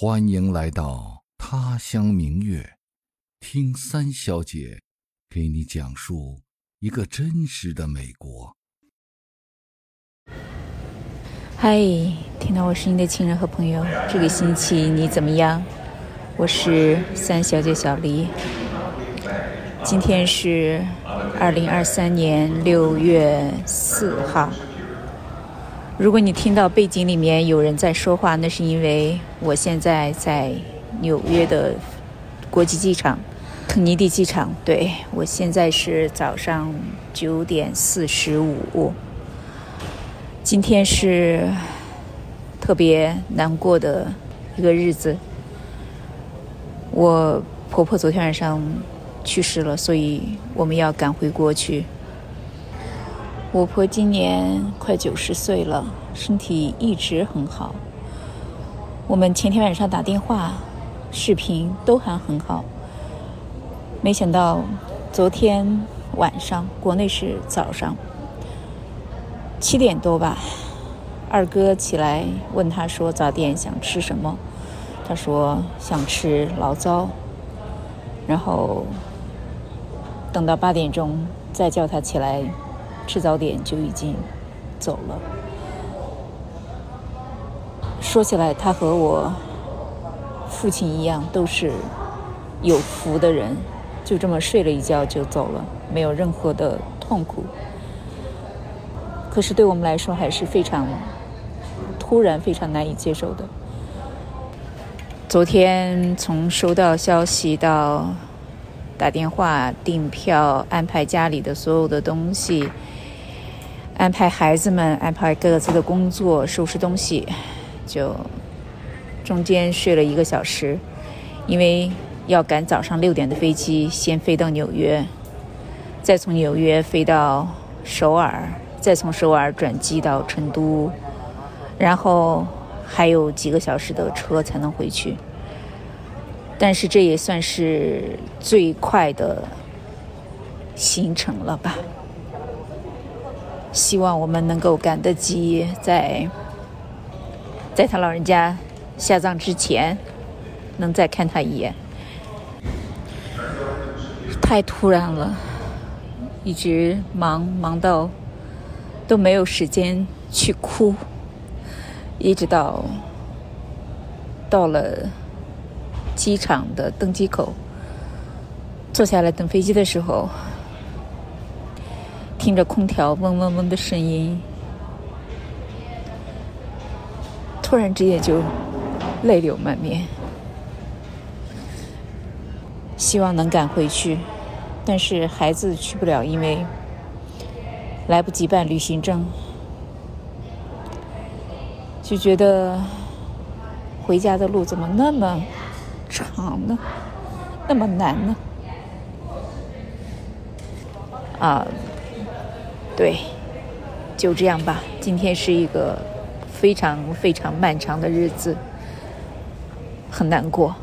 欢迎来到他乡明月，听三小姐给你讲述一个真实的美国。嗨，听到我声音的亲人和朋友，这个星期你怎么样？我是三小姐小黎。今天是二零二三年六月四号。如果你听到背景里面有人在说话，那是因为我现在在纽约的国际机场，肯尼迪机场。对我现在是早上九点四十五。今天是特别难过的一个日子。我婆婆昨天晚上去世了，所以我们要赶回国去。我婆今年快九十岁了，身体一直很好。我们前天晚上打电话、视频都还很好。没想到昨天晚上，国内是早上七点多吧，二哥起来问他说早点想吃什么，他说想吃醪糟。然后等到八点钟再叫他起来。吃早点就已经走了。说起来，他和我父亲一样，都是有福的人，就这么睡了一觉就走了，没有任何的痛苦。可是对我们来说，还是非常突然、非常难以接受的。昨天从收到消息到打电话订票、安排家里的所有的东西。安排孩子们，安排各自的工作，收拾东西，就中间睡了一个小时，因为要赶早上六点的飞机，先飞到纽约，再从纽约飞到首尔，再从首尔转机到成都，然后还有几个小时的车才能回去。但是这也算是最快的行程了吧。希望我们能够赶得及，在在他老人家下葬之前，能再看他一眼。太突然了，一直忙忙到都没有时间去哭，一直到到了机场的登机口，坐下来等飞机的时候。听着空调嗡嗡嗡的声音，突然之间就泪流满面。希望能赶回去，但是孩子去不了，因为来不及办旅行证，就觉得回家的路怎么那么长呢？那么难呢？啊！对，就这样吧。今天是一个非常非常漫长的日子，很难过。